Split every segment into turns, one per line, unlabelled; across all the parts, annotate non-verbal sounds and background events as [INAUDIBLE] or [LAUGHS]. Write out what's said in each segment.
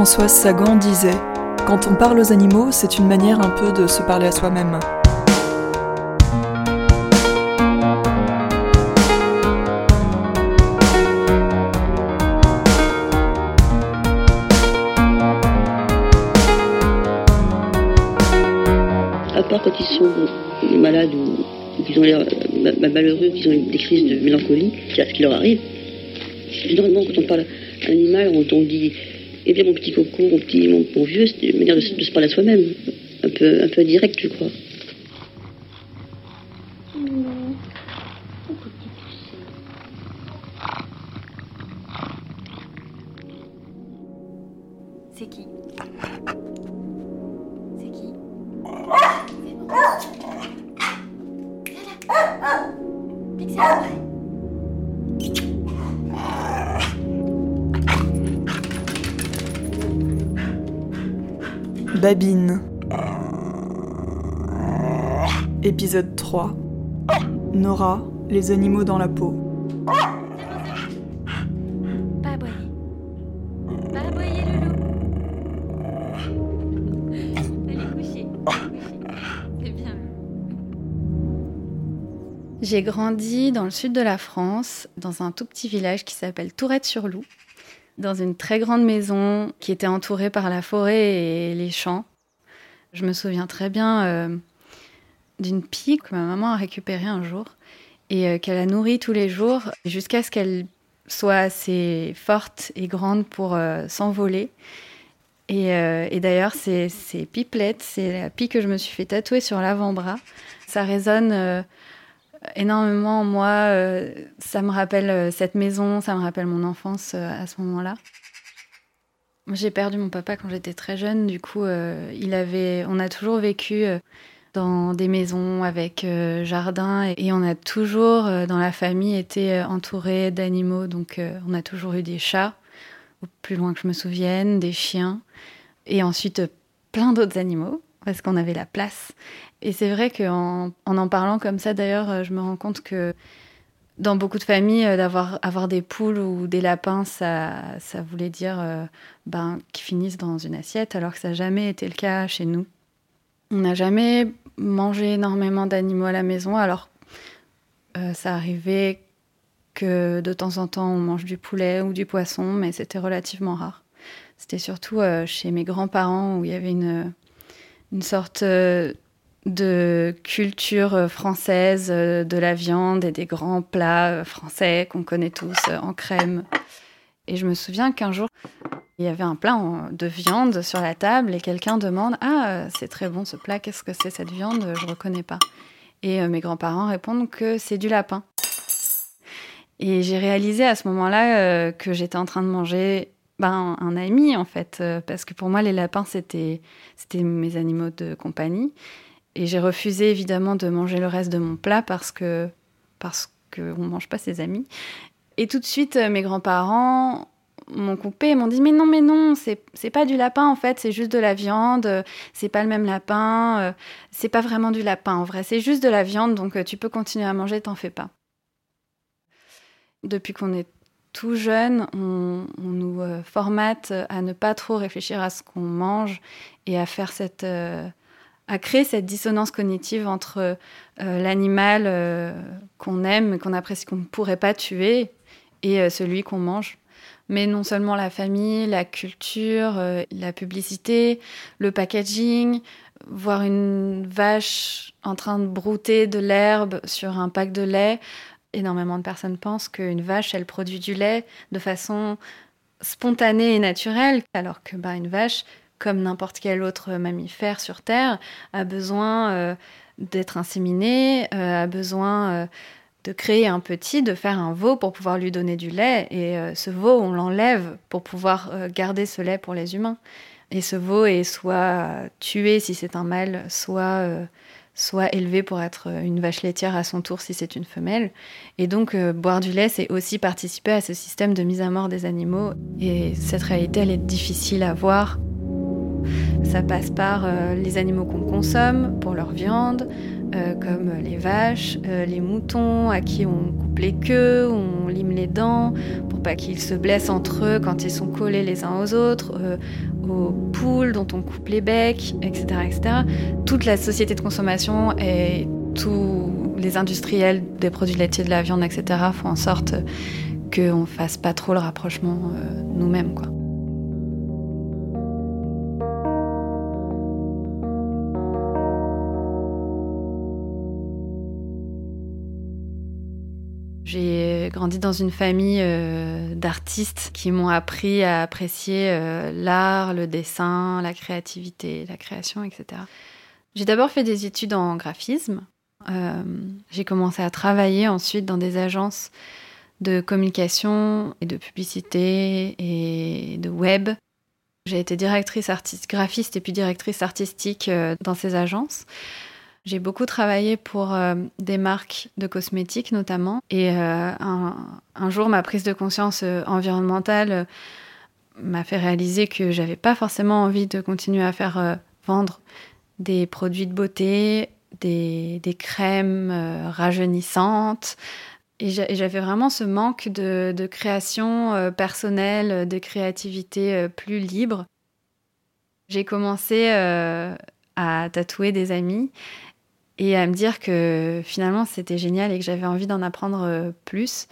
Françoise Sagan disait Quand on parle aux animaux, c'est une manière un peu de se parler à soi-même.
À part quand ils sont malades ou, qu'ils ont l'air euh, malheureux, qu'ils ont des crises de mélancolie, c'est ce qui leur arrive. Généralement, quand on parle animal, on dit Eh bien, mon petit coco, mon petit, mon, vieux, c'est une manière de, se parler à soi-même. Un peu, un peu direct, je crois.
C'est qui C'est qui Pixel
Babine. Épisode 3. Nora, les animaux dans la peau.
Pas aboyer. Pas aboyer, Loulou. Allez, coucher. C'est bien. J'ai grandi dans le sud de la France, dans un tout petit village qui s'appelle Tourette-sur-Loup, dans une très grande maison qui était entourée par la forêt et les champs. Je me souviens très bien euh, d'une pie que ma maman a récupérée un jour et euh, qu'elle a nourrie tous les jours jusqu'à ce qu'elle soit assez forte et grande pour euh, s'envoler. Et, d'ailleurs, ces, ces c'est la pie que je me suis fait tatouer sur l'avant-bras. Ça résonne énormément en moi. euh, ça me rappelle euh, cette maison, ça me rappelle mon enfance euh, à ce moment-là. J'ai perdu mon papa quand j'étais très jeune. Du coup, il avait, on a toujours vécu dans des maisons avec jardin et, on a toujours, dans la famille, été entouré d'animaux. Donc, on a toujours eu des chats, au plus loin que je me souvienne, des chiens et ensuite plein d'autres animaux parce qu'on avait la place. Et c'est vrai qu'en en, en parlant comme ça, d'ailleurs, euh, je me rends compte que dans beaucoup de familles, euh, d'avoir avoir des poules ou des lapins, ça, ça voulait dire euh, ben, qu'ils finissent dans une assiette, alors que ça n'a jamais été le cas chez nous. On n'a jamais mangé énormément d'animaux à la maison, alors euh, ça arrivait que de temps en temps on mange du poulet ou du poisson, mais c'était relativement rare. C'était surtout chez mes grands-parents où il y avait une, une sorte de culture euh, française euh, de la viande et des grands plats euh, français qu'on connaît tous en crème. Et je me souviens qu'un jour, il y avait un plat de viande sur la table et quelqu'un demande Ah, c'est très bon ce plat, qu'est-ce que c'est cette viande? Je ne reconnais pas. Et mes grands-parents répondent que c'est du lapin. Et j'ai réalisé à ce moment-là que j'étais en train de manger ben, un ami, en fait, parce que pour moi, les lapins, c'était mes animaux de compagnie. Et j'ai refusé évidemment de manger le reste de mon plat parce que parce qu'on ne mange pas ses amis. Et tout de suite, euh, mes grands-parents m'ont coupé m'ont dit mais non mais non c'est pas du lapin en fait c'est juste de la viande euh, c'est pas le même lapin euh, c'est pas vraiment du lapin en vrai c'est juste de la viande donc tu peux continuer à manger t'en fais pas depuis qu'on est tout jeune on, nous formate à ne pas trop réfléchir à ce qu'on mange et à faire cette à créer cette dissonance cognitive entre euh, l'animal euh, qu'on aime, qu'on apprécie, qu'on ne pourrait pas tuer, et euh, celui qu'on mange. Mais non seulement la famille, la culture, la publicité, le packaging, voir une vache en train de brouter de l'herbe sur un pack de lait. Énormément de personnes pensent qu'une vache, elle produit du lait de façon spontanée et naturelle, alors que bah, une vache, comme n'importe quel autre mammifère sur Terre, a besoin euh, d'être inséminée, euh, a besoin euh, de créer un petit, de faire un veau pour pouvoir lui donner du lait. Et ce veau, on l'enlève pour pouvoir garder ce lait pour les humains. Et ce veau est soit tué si c'est un mâle, soit, soit élevé pour être une vache laitière à son tour si c'est une femelle. Et donc, boire du lait, c'est aussi participer à ce système de mise à mort des animaux. Et cette réalité, elle est difficile à voir. Ça passe par euh, les animaux qu'on consomme pour leur viande, euh, comme les vaches, euh, les moutons à qui on coupe les queues, on lime les dents pour pour pas qu'ils se blessent entre eux quand ils sont collés les uns aux autres, aux poules dont on coupe les becs, etc., etc. Toute la société de consommation et tous les industriels des produits laitiers, de la viande, etc., font en sorte qu'on fasse pas trop le rapprochement nous-mêmes, quoi. Grandi dans une famille euh, d'artistes qui m'ont appris à apprécier euh, l'art, le dessin, la créativité, la création, etc. J'ai d'abord fait des études en graphisme. Euh, j'ai commencé à travailler ensuite dans des agences de communication et de publicité et de web. J'ai été directrice artiste, graphiste et puis directrice artistique dans ces agences. J'ai beaucoup travaillé pour euh, des marques de cosmétiques notamment. Et euh, un, jour, ma prise de conscience euh, environnementale m'a fait réaliser que j'avais pas forcément envie de continuer à faire vendre des produits de beauté, des, crèmes rajeunissantes. Et j'avais vraiment ce manque de création personnelle, de créativité plus libre. J'ai commencé à tatouer des amis et à me dire que finalement c'était génial et que j'avais envie d'en apprendre euh, plus.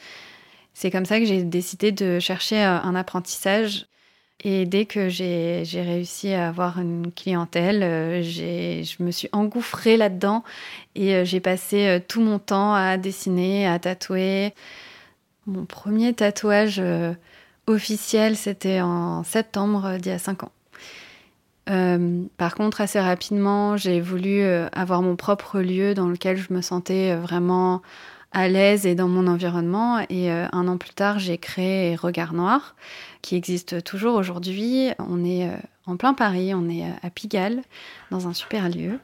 C'est comme ça que j'ai décidé de chercher euh, un apprentissage. Et dès que j'ai réussi à avoir une clientèle, euh, je me suis engouffrée là-dedans et j'ai passé tout mon temps à dessiner, à tatouer. Mon premier tatouage officiel, c'était en septembre d'il y a cinq ans. Euh, par contre, assez rapidement, j'ai voulu euh, avoir mon propre lieu dans lequel je me sentais euh, vraiment à l'aise et dans mon environnement. Et un an plus tard, j'ai créé Regard Noir, qui existe toujours aujourd'hui. On est en plein Paris, on est à Pigalle, dans un super lieu.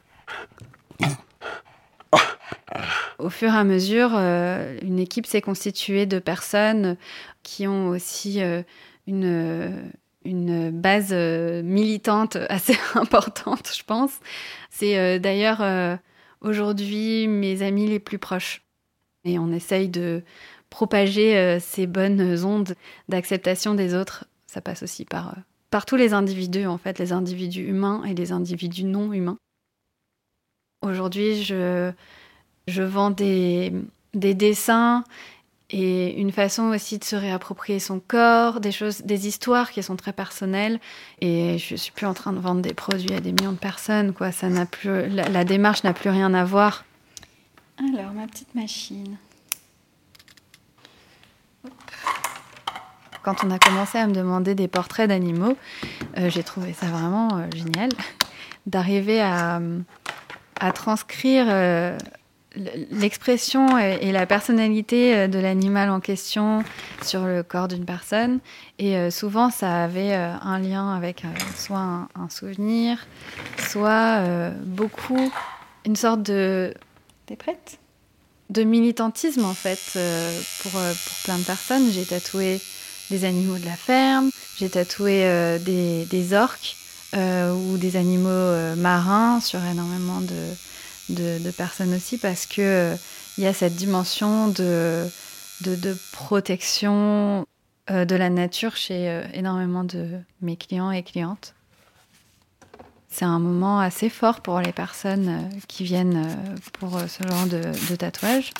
Au fur et à mesure, une équipe s'est constituée de personnes qui ont aussi une une base euh, militante assez [LAUGHS] importante, je pense. C'est euh, d'ailleurs euh, aujourd'hui mes amis les plus proches. Et on essaye de propager ces bonnes ondes d'acceptation des autres. Ça passe aussi par, par tous les individus, en fait, les individus humains et les individus non humains. Aujourd'hui, je, je vends des, des dessins et une façon aussi de se réapproprier son corps, des choses, des histoires qui sont très personnelles. Et je suis plus en train de vendre des produits à des millions de personnes, quoi. Ça n'a plus, la, démarche n'a plus rien à voir. Alors ma petite machine. Quand on a commencé à me demander des portraits d'animaux, euh, j'ai trouvé ça vraiment euh, génial [LAUGHS] d'arriver à, à transcrire. Euh, l'expression et la personnalité euh, de l'animal en question sur le corps d'une personne. Et euh, souvent, ça avait euh, un lien avec soit un, souvenir, soit beaucoup une sorte de... T'es prête? De militantisme, en fait, pour, pour plein de personnes. J'ai tatoué des animaux de la ferme, j'ai tatoué des, des, orques ou des animaux marins sur énormément de de, personnes aussi parce que euh, il y a cette dimension de, de, protection euh, de la nature chez euh, énormément de mes clients et clientes. C'est un moment assez fort pour les personnes qui viennent pour ce genre de, de tatouage.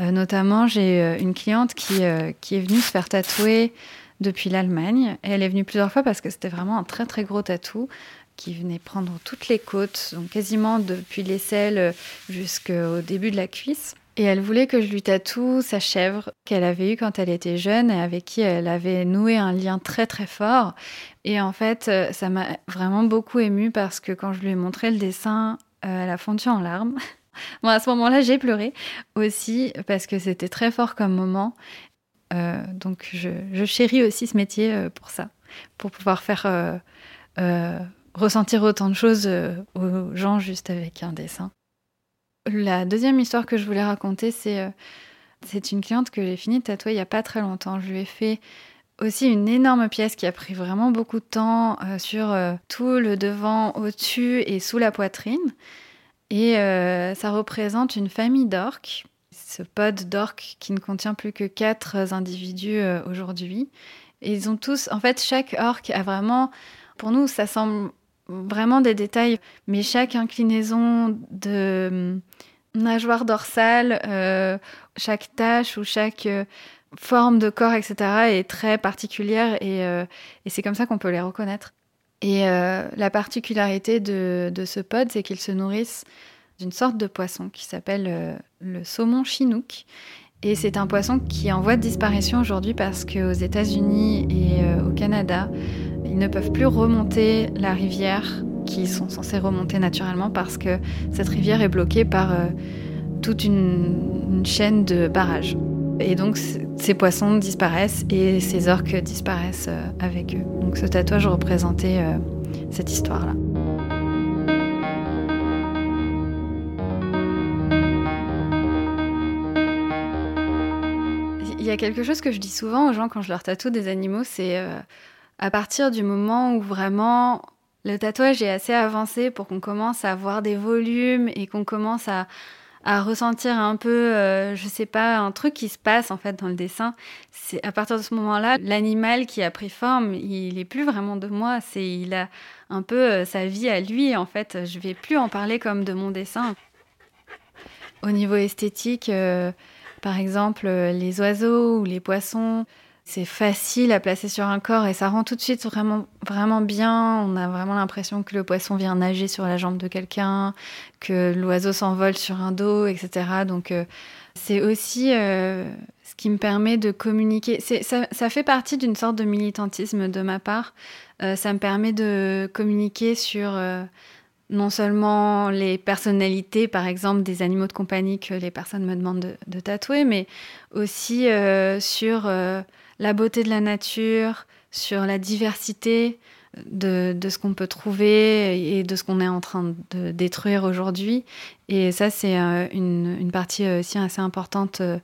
notamment, j'ai une cliente qui, qui est venue se faire tatouer depuis l'Allemagne. Et elle est venue plusieurs fois parce que c'était vraiment un très très gros tatou qui venait prendre toutes les côtes, donc quasiment depuis l'aisselle jusqu'au début de la cuisse. Et elle voulait que je lui tatoue sa chèvre qu'elle avait eue quand elle était jeune et avec qui elle avait noué un lien très très fort. Et en fait, ça m'a vraiment beaucoup émue parce que quand je lui ai montré le dessin, euh, elle a fondu en larmes. [LAUGHS] Bon, à ce moment-là, j'ai pleuré aussi parce que c'était très fort comme moment. Euh, donc, je, chéris aussi ce métier euh, pour ça, pour pouvoir faire ressentir autant de choses euh, aux gens juste avec un dessin. La deuxième histoire que je voulais raconter, c'est euh, c'est une cliente que j'ai fini de tatouer il n'y a pas très longtemps. Je lui ai fait aussi une énorme pièce qui a pris vraiment beaucoup de temps euh, sur tout le devant, au-dessus et sous la poitrine. Et ça représente une famille d'orques. Ce pod d'orques qui ne contient plus que quatre individus aujourd'hui. Et ils ont tous, en fait, chaque orque a vraiment, pour nous, ça semble vraiment des détails, mais chaque inclinaison de nageoire dorsale, euh, chaque tache ou chaque euh, forme de corps, etc., est très particulière euh, et, c'est comme ça qu'on peut les reconnaître. Et la particularité de, ce pod, c'est qu'ils se nourrissent d'une sorte de poisson qui s'appelle le saumon chinook. Et c'est un poisson qui est en voie de disparition aujourd'hui parce qu'aux États-Unis et au Canada, ils ne peuvent plus remonter la rivière qui sont censés remonter naturellement parce que cette rivière est bloquée par euh, toute une, chaîne de barrages. Et donc ces poissons disparaissent et ces orques disparaissent euh, avec eux. Donc ce tatouage représentait euh, cette histoire-là. Il y a quelque chose que je dis souvent aux gens quand je leur tatoue des animaux, c'est à partir du moment où vraiment le tatouage est assez avancé pour qu'on commence à voir des volumes et qu'on commence à, ressentir un peu, euh, je sais pas, un truc qui se passe en fait dans le dessin. C'est à partir de ce moment-là, l'animal qui a pris forme, il est plus vraiment de moi. C'est il a un peu euh, sa vie à lui en fait. Je vais plus en parler comme de mon dessin. Au niveau esthétique, euh, par exemple, les oiseaux ou les poissons, c'est facile à placer sur un corps et ça rend tout de suite vraiment, vraiment bien. On a vraiment l'impression que le poisson vient nager sur la jambe de quelqu'un, que l'oiseau s'envole sur un dos, etc. Donc euh, c'est aussi euh, ce qui me permet de communiquer. Ça, fait partie d'une sorte de militantisme de ma part. Euh, ça me permet de communiquer sur non seulement les personnalités, par exemple, des animaux de compagnie que les personnes me demandent de, de tatouer, mais aussi sur la beauté de la nature, sur la diversité de, ce qu'on peut trouver et de ce qu'on est en train de détruire aujourd'hui. Et ça, c'est euh, une, partie aussi assez importante euh,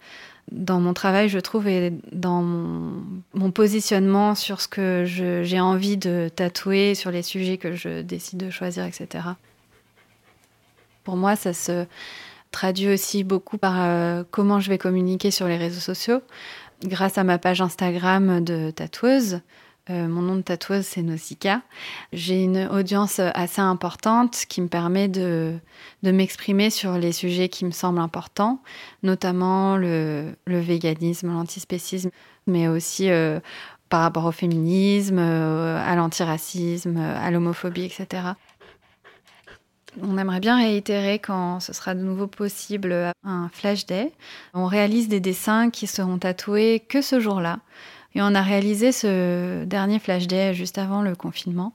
dans mon travail, je trouve, et dans mon, positionnement sur ce que j'ai envie de tatouer, sur les sujets que je décide de choisir, etc. Pour moi, ça se traduit aussi beaucoup par euh, comment je vais communiquer sur les réseaux sociaux grâce à ma page Instagram de tatoueuse. Euh, mon nom de tatoueuse, c'est Nausicaa. J'ai une audience assez importante qui me permet de, m'exprimer sur les sujets qui me semblent importants, notamment le, le véganisme, l'antispécisme, mais aussi euh, par rapport au féminisme, euh, à l'antiracisme, à l'homophobie, etc. On aimerait bien réitérer quand ce sera de nouveau possible un flash day. On réalise des dessins qui seront tatoués que ce jour-là. Et on a réalisé ce dernier flash day juste avant le confinement.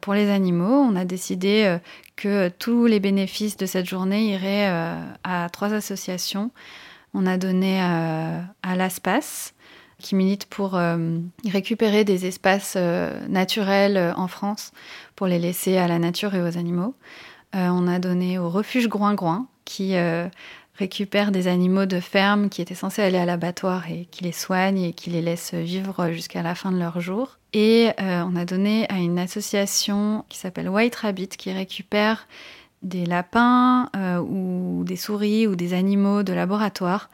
Pour les animaux, on a décidé euh, que tous les bénéfices de cette journée iraient euh, à trois associations. On a donné euh, à l'ASPAS, qui milite pour récupérer des espaces naturels en France pour les laisser à la nature et aux animaux. Euh, on a donné au refuge Groin-Groin, qui euh, récupère des animaux de ferme qui étaient censés aller à l'abattoir et qui les soigne et qui les laisse vivre jusqu'à la fin de leur jour. Et euh, on a donné à une association qui s'appelle White Rabbit qui récupère des lapins ou des souris ou des animaux de laboratoire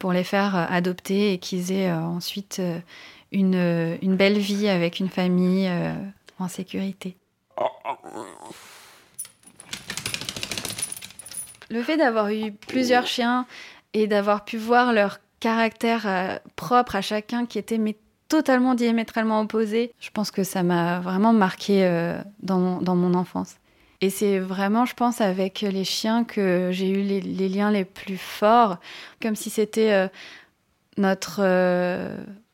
pour les faire adopter et qu'ils aient ensuite une, une, belle vie avec une famille en sécurité. Le fait d'avoir eu plusieurs chiens et d'avoir pu voir leur caractère euh, propre à chacun qui était mais totalement diamétralement opposé, je pense que ça m'a vraiment marqué euh, dans, mon, enfance. Et c'est vraiment, je pense, avec les chiens que j'ai eu les, liens les plus forts, comme si c'était euh, notre,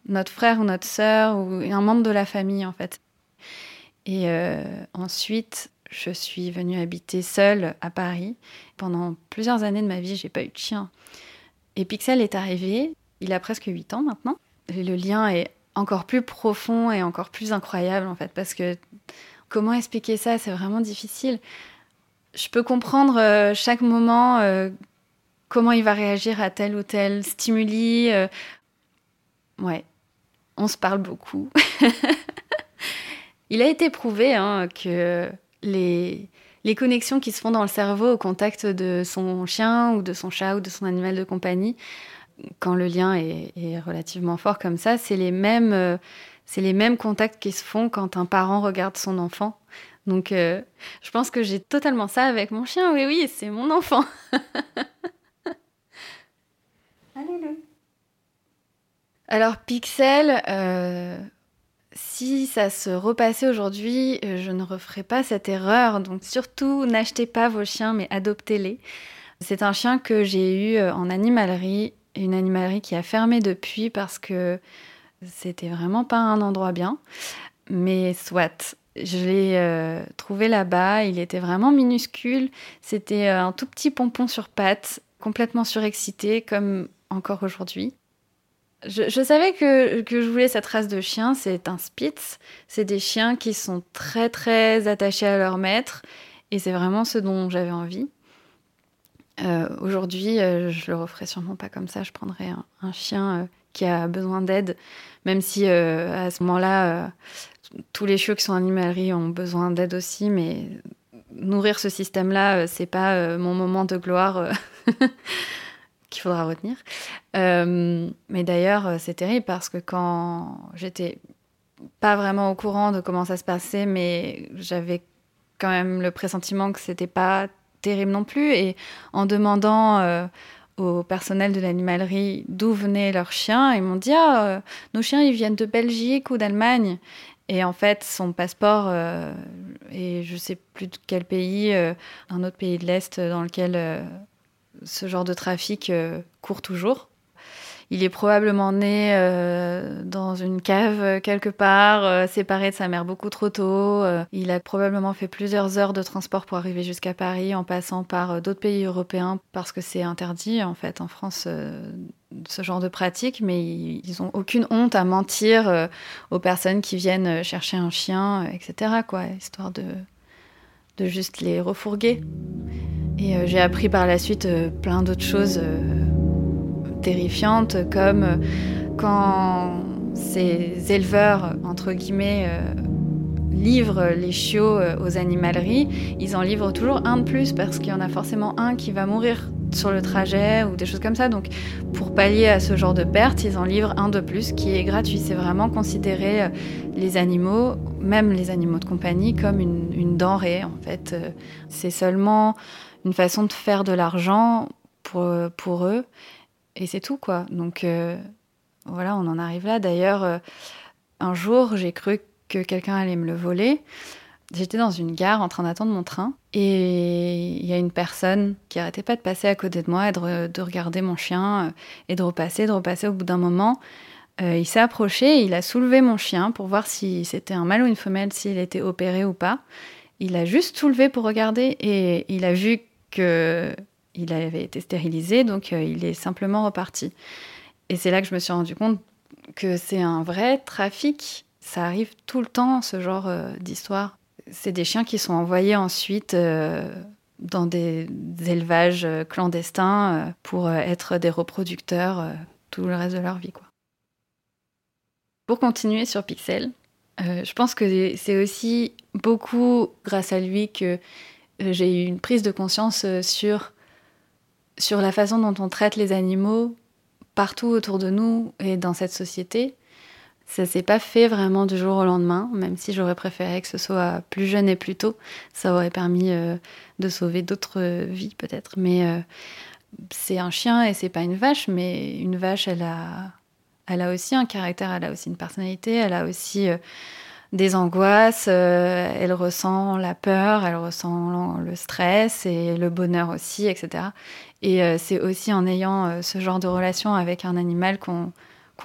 notre frère ou notre sœur ou un membre de la famille en fait. Et ensuite, je suis venue habiter seule à Paris. Pendant plusieurs années de ma vie, j'ai pas eu de chien. Et Pixel est arrivé, il a presque 8 ans maintenant. le lien est encore plus profond et encore plus incroyable en fait, parce que comment expliquer ça, c'est vraiment difficile. Je peux comprendre euh, chaque moment euh, comment il va réagir à tel ou tel stimuli. Euh. Ouais, on se parle beaucoup. [LAUGHS] il a été prouvé hein, que les, les connexions qui se font dans le cerveau au contact de son chien ou de son chat ou de son animal de compagnie, quand le lien est, relativement fort comme ça, c'est les mêmes, euh, c'est les mêmes contacts qui se font quand un parent regarde son enfant. Donc, euh, je pense que j'ai totalement ça avec mon chien. Oui, oui, c'est mon enfant. [LAUGHS] Allez-le. Alors, Pixel, euh, si ça se repassait aujourd'hui, euh, je ne referais pas cette erreur. Donc surtout, n'achetez pas vos chiens, mais adoptez-les. C'est un chien que j'ai eu euh, en animalerie, une animalerie qui a fermé depuis parce que c'était vraiment pas un endroit bien. Mais soit, je l'ai euh, trouvé là-bas, il était vraiment minuscule. C'était un tout petit pompon sur pattes, complètement surexcité, comme encore aujourd'hui. Je, savais que, je voulais cette race de chiens, c'est un Spitz. C'est des chiens qui sont très très attachés à leur maître et c'est vraiment ce dont j'avais envie. Euh, aujourd'hui, euh, je le referais sûrement pas comme ça. Je prendrais un, chien euh, qui a besoin d'aide, même si à ce moment-là, tous les chiots qui sont en animalerie ont besoin d'aide aussi, mais nourrir ce système-là, c'est pas mon moment de gloire. [LAUGHS] qu'il faudra retenir. Euh, mais d'ailleurs, euh, c'est terrible parce que quand j'étais pas vraiment au courant de comment ça se passait, mais j'avais quand même le pressentiment que c'était pas terrible non plus. Et en demandant euh, au personnel de l'animalerie d'où venaient leurs chiens, ils m'ont dit ah, nos chiens ils viennent de Belgique ou d'Allemagne. Et en fait, son passeport et je sais plus de quel pays, un autre pays de l'Est dans lequel ce genre de trafic euh, court toujours. Il est probablement né euh, dans une cave quelque part, euh, séparé de sa mère beaucoup trop tôt. il a probablement fait plusieurs heures de transport pour arriver jusqu'à Paris en passant par d'autres pays européens parce que c'est interdit en fait en France ce genre de pratique, mais ils n'ont aucune honte à mentir aux personnes qui viennent chercher un chien, etc. Quoi, histoire de, de juste les refourguer. Et euh, j'ai appris par la suite euh, plein d'autres choses euh, terrifiantes, comme quand ces éleveurs, entre guillemets, livrent les chiots aux animaleries, ils en livrent toujours un de plus parce qu'il y en a forcément un qui va mourir sur le trajet ou des choses comme ça. Donc, pour pallier à ce genre de perte, ils en livrent un de plus qui est gratuit. C'est vraiment considérer les animaux, même les animaux de compagnie, comme une, denrée. En fait, c'est seulement une façon de faire de l'argent pour, pour eux. Et c'est tout, quoi. Donc euh, voilà, on en arrive là. D'ailleurs, euh, un jour, j'ai cru que quelqu'un allait me le voler. J'étais dans une gare en train d'attendre mon train et il y a une personne qui arrêtait pas de passer à côté de moi et de, regarder mon chien euh, et de repasser, de repasser. Au bout d'un moment, il s'est approché, il a soulevé mon chien pour voir si c'était un mâle ou une femelle, s'il était opéré ou pas. Il a juste soulevé pour regarder et il a vu qu'il avait été stérilisé, donc euh, il est simplement reparti. Et c'est là que je me suis rendu compte que c'est un vrai trafic. Ça arrive tout le temps, ce genre euh, d'histoire. C'est des chiens qui sont envoyés ensuite euh, dans des, élevages clandestins pour être des reproducteurs tout le reste de leur vie. Quoi. Pour continuer sur Pixel, je pense que c'est aussi beaucoup grâce à lui que euh, j'ai eu une prise de conscience euh, sur, sur la façon dont on traite les animaux partout autour de nous et dans cette société. Ça s'est pas fait vraiment du jour au lendemain, même si j'aurais préféré que ce soit plus jeune et plus tôt. Ça aurait permis euh, de sauver d'autres vies peut-être. Mais c'est un chien et c'est pas une vache, mais une vache, elle a, elle a aussi un caractère, elle a aussi une personnalité, elle a aussi des angoisses, euh, elle ressent la peur, elle ressent le stress et le bonheur aussi, etc. Et euh, c'est aussi en ayant euh, ce genre de relation avec un animal qu'on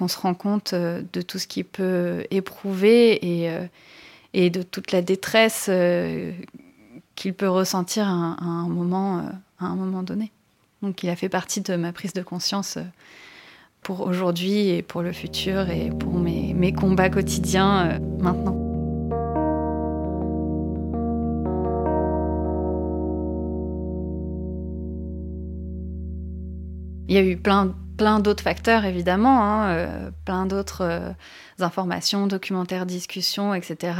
se rend compte de tout ce qu'il peut éprouver et, et de toute la détresse qu'il peut ressentir à un, moment, à un moment donné. Donc il a fait partie de ma prise de conscience pour aujourd'hui et pour le futur et pour mes, mes combats quotidiens maintenant. Il y a eu plein, plein d'autres facteurs, évidemment, hein, euh, plein d'autres euh, informations, documentaires, discussions, etc.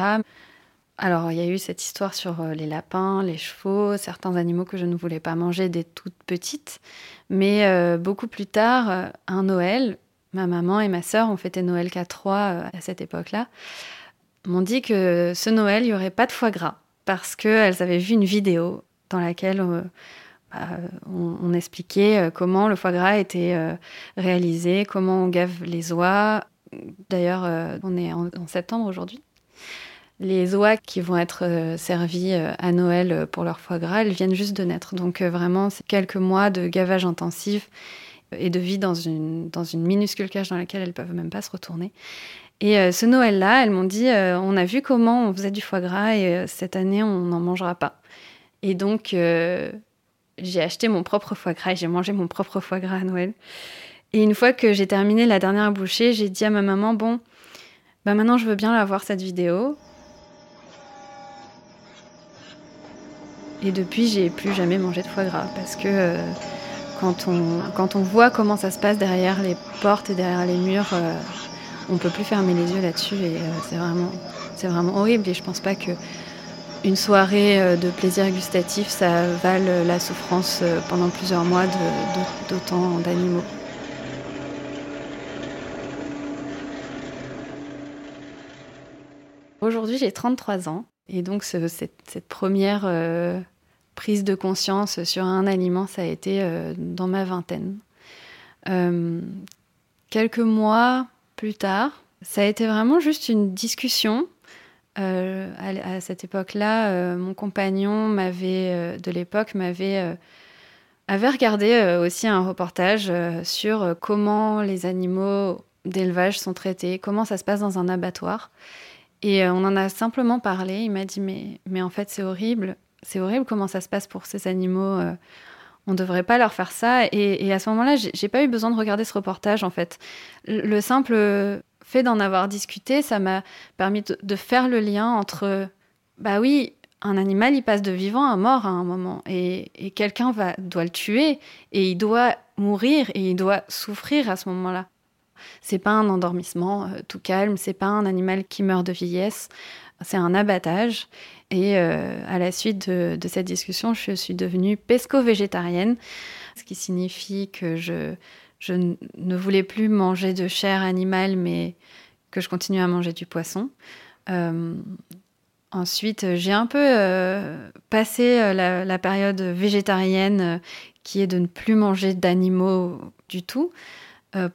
Alors, il y a eu cette histoire sur les lapins, les chevaux, certains animaux que je ne voulais pas manger dès toute petite. Mais beaucoup plus tard, un Noël, ma maman et ma sœur ont fêté Noël qu'à trois à cette époque-là, m'ont dit que ce Noël, il n'y aurait pas de foie gras parce qu'elles avaient vu une vidéo dans laquelle bah, on, expliquait euh, comment le foie gras était euh, réalisé, comment on gave les oies. D'ailleurs, euh, on est en, septembre aujourd'hui. Les oies qui vont être servies à Noël pour leur foie gras, elles viennent juste de naître. Donc vraiment, c'est quelques mois de gavage intensif et de vie dans une, dans une minuscule cage dans laquelle elles peuvent même pas se retourner. Et ce Noël-là, elles m'ont dit, on a vu comment on faisait du foie gras et cette année, on n'en mangera pas. Et donc, j'ai acheté mon propre foie gras et j'ai mangé mon propre foie gras à Noël. Et une fois que j'ai terminé la dernière bouchée, j'ai dit à ma maman bon, bah maintenant je veux bien la voir cette vidéo. Et depuis, j'ai plus jamais mangé de foie gras parce que euh, quand, on, quand on voit comment ça se passe derrière les portes et derrière les murs, euh, on peut plus fermer les yeux là-dessus et euh, c'est vraiment, c'est vraiment horrible. Et je pense pas que une soirée euh, de plaisir gustatif, ça vale la souffrance euh, pendant plusieurs mois d'autant d'animaux. Aujourd'hui, j'ai 33 ans et donc cette, première euh, prise de conscience sur un aliment, ça a été dans ma vingtaine. quelques mois plus tard, ça a été vraiment juste une discussion euh, à, cette époque-là, euh, mon compagnon m'avait, euh, de l'époque, m'avait avait regardé aussi un reportage sur comment les animaux d'élevage sont traités, comment ça se passe dans un abattoir. Et on en a simplement parlé. Il m'a dit mais, mais en fait c'est horrible, c'est horrible comment ça se passe pour ces animaux. on ne devrait pas leur faire ça. Et, et à ce moment-là, j'ai pas eu besoin de regarder ce reportage en fait. Le simple fait d'en avoir discuté, ça m'a permis de, faire le lien entre, bah oui, un animal, il passe de vivant à mort à un moment, et, quelqu'un va doit le tuer, et il doit mourir, et il doit souffrir à ce moment-là. C'est pas un endormissement euh, tout calme, c'est pas un animal qui meurt de vieillesse, c'est un abattage. Et euh, à la suite de, de, cette discussion, je suis devenue pesco-végétarienne, ce qui signifie que je, je ne voulais plus manger de chair animale, mais que je continue à manger du poisson. Euh, ensuite, j'ai un peu euh, passé euh, la, période végétarienne, qui est de ne plus manger d'animaux du tout,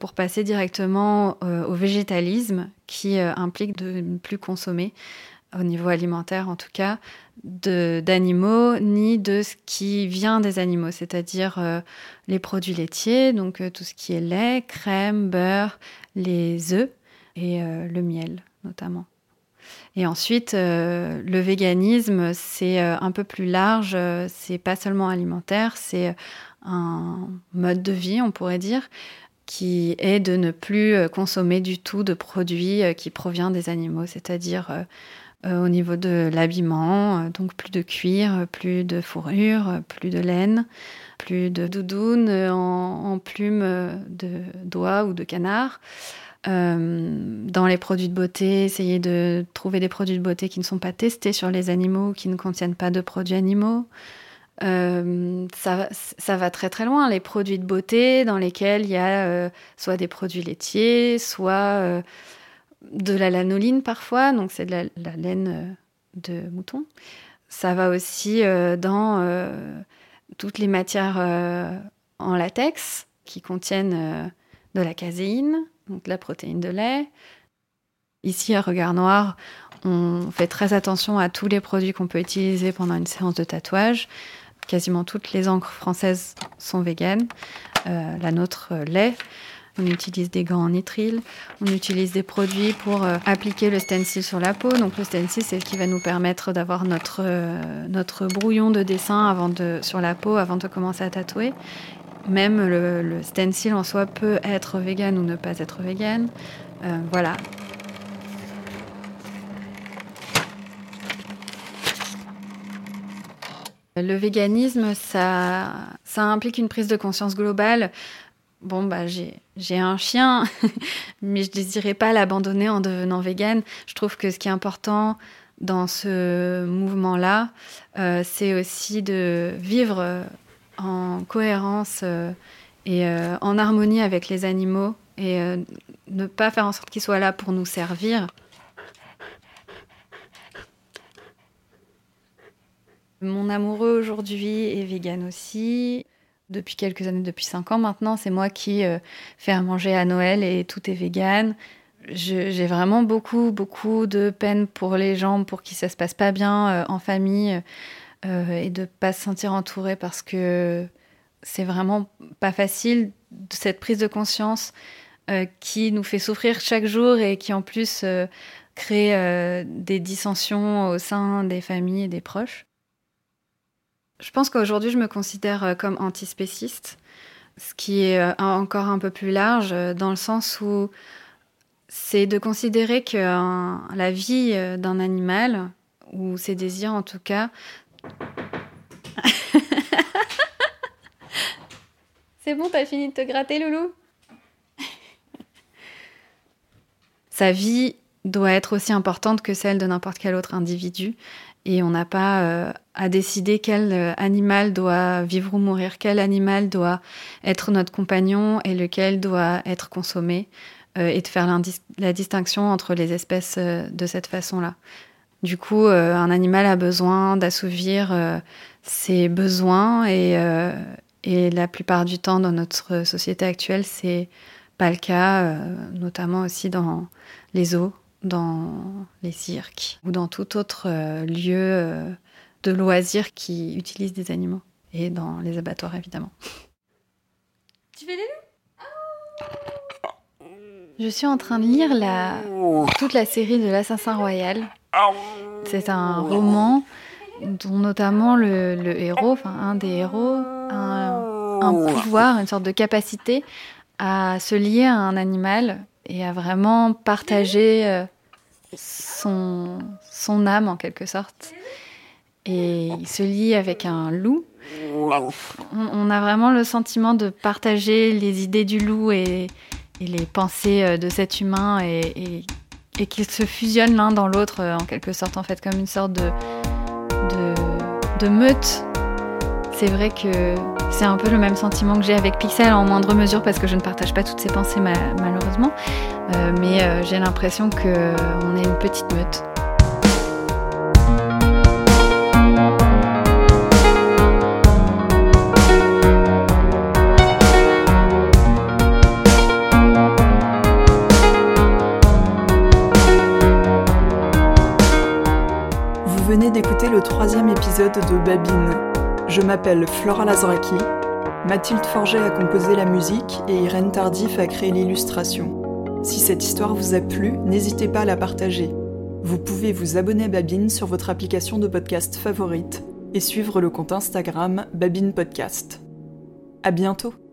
pour passer directement au végétalisme, qui implique de ne plus consommer au niveau alimentaire en tout cas, d'animaux ni de ce qui vient des animaux, c'est-à-dire euh, les produits laitiers, donc euh, tout ce qui est lait, crème, beurre, les œufs et euh, le miel notamment. Et ensuite, le véganisme, c'est un peu plus large, c'est pas seulement alimentaire, c'est un mode de vie, on pourrait dire, qui est de ne plus consommer du tout de produits qui proviennent des animaux, c'est-à-dire au niveau de l'habillement, euh, donc plus de cuir, plus de fourrure, plus de laine, plus de doudoune en, plumes de d'oie ou de canard. Euh, dans les produits de beauté, essayer de trouver des produits de beauté qui ne sont pas testés sur les animaux, qui ne contiennent pas de produits animaux. ça, va très très loin. Les produits de beauté dans lesquels il y a soit des produits laitiers, soit de la lanoline parfois, donc c'est de la, laine euh, de mouton. Ça va aussi euh, dans euh, toutes les matières en latex qui contiennent de la caséine, donc de la protéine de lait. Ici, à Regard Noir, on fait très attention à tous les produits qu'on peut utiliser pendant une séance de tatouage. Quasiment toutes les encres françaises sont véganes. la nôtre l'est. On utilise des gants en nitrile, on utilise des produits pour euh, appliquer le stencil sur la peau. Donc le stencil, c'est ce qui va nous permettre d'avoir notre, euh, brouillon de dessin sur la peau avant de commencer à tatouer. Même le, stencil en soi peut être vegan ou ne pas être vegan. Euh, voilà, Le véganisme, ça implique une prise de conscience globale bon, bah, j'ai un chien, [LAUGHS] mais je désirais pas l'abandonner en devenant végane. Je trouve que ce qui est important dans ce mouvement-là, euh, c'est aussi de vivre en cohérence et en harmonie avec les animaux et ne pas faire en sorte qu'ils soient là pour nous servir. Mon amoureux aujourd'hui est vegan aussi. Depuis quelques années, depuis cinq ans maintenant, c'est moi qui fais à manger à Noël et tout est vegan j'ai vraiment beaucoup, beaucoup de peine pour les gens, pour qui ça se passe pas bien euh, en famille euh, et de pas se sentir entouré parce que c'est vraiment pas facile cette prise de conscience euh, qui nous fait souffrir chaque jour et qui en plus crée des dissensions au sein des familles et des proches. Je pense qu'aujourd'hui, je me considère comme antispéciste, ce qui est encore un peu plus large dans le sens où c'est de considérer que la vie euh, d'un animal, ou ses désirs en tout cas, [LAUGHS] C'est bon, t'as fini de te gratter, Loulou? [LAUGHS] Sa vie doit être aussi importante que celle de n'importe quel autre individu. Et on n'a pas euh, à décider quel euh, animal doit vivre ou mourir, quel animal doit être notre compagnon et lequel doit être consommé. Euh, et de faire la distinction entre les espèces euh, de cette façon-là. Du coup, un animal a besoin d'assouvir ses besoins et, et, la plupart du temps dans notre société actuelle, c'est pas le cas, notamment aussi dans les zoos, dans les cirques ou dans tout autre lieu de loisirs qui utilisent des animaux et dans les abattoirs évidemment. Tu fais des loups je suis en train de lire la... toute la série de l'Assassin Royal. C'est un roman dont notamment le, héros, enfin un des héros, a un, pouvoir, une sorte de capacité à se lier à un animal et à vraiment partager euh, son, son âme en quelque sorte. Et il se lie avec un loup. On, a vraiment le sentiment de partager les idées du loup et, et les pensées euh, de cet humain et, et, qu'ils se fusionnent l'un dans l'autre euh, en quelque sorte en fait comme une sorte de, de, meute. C'est vrai que c'est un peu le même sentiment que j'ai avec Pixel en moindre mesure parce que je ne partage pas toutes ces pensées malheureusement, euh, mais j'ai l'impression qu'on est une petite meute.
Troisième épisode de Babine. Je m'appelle Flora Lazraki. Mathilde Forget a composé la musique et Irène Tardif a créé l'illustration. Si cette histoire vous a plu, n'hésitez pas à la partager. Vous pouvez vous abonner à Babine sur votre application de podcast favorite et suivre le compte Instagram Babine Podcast. À bientôt!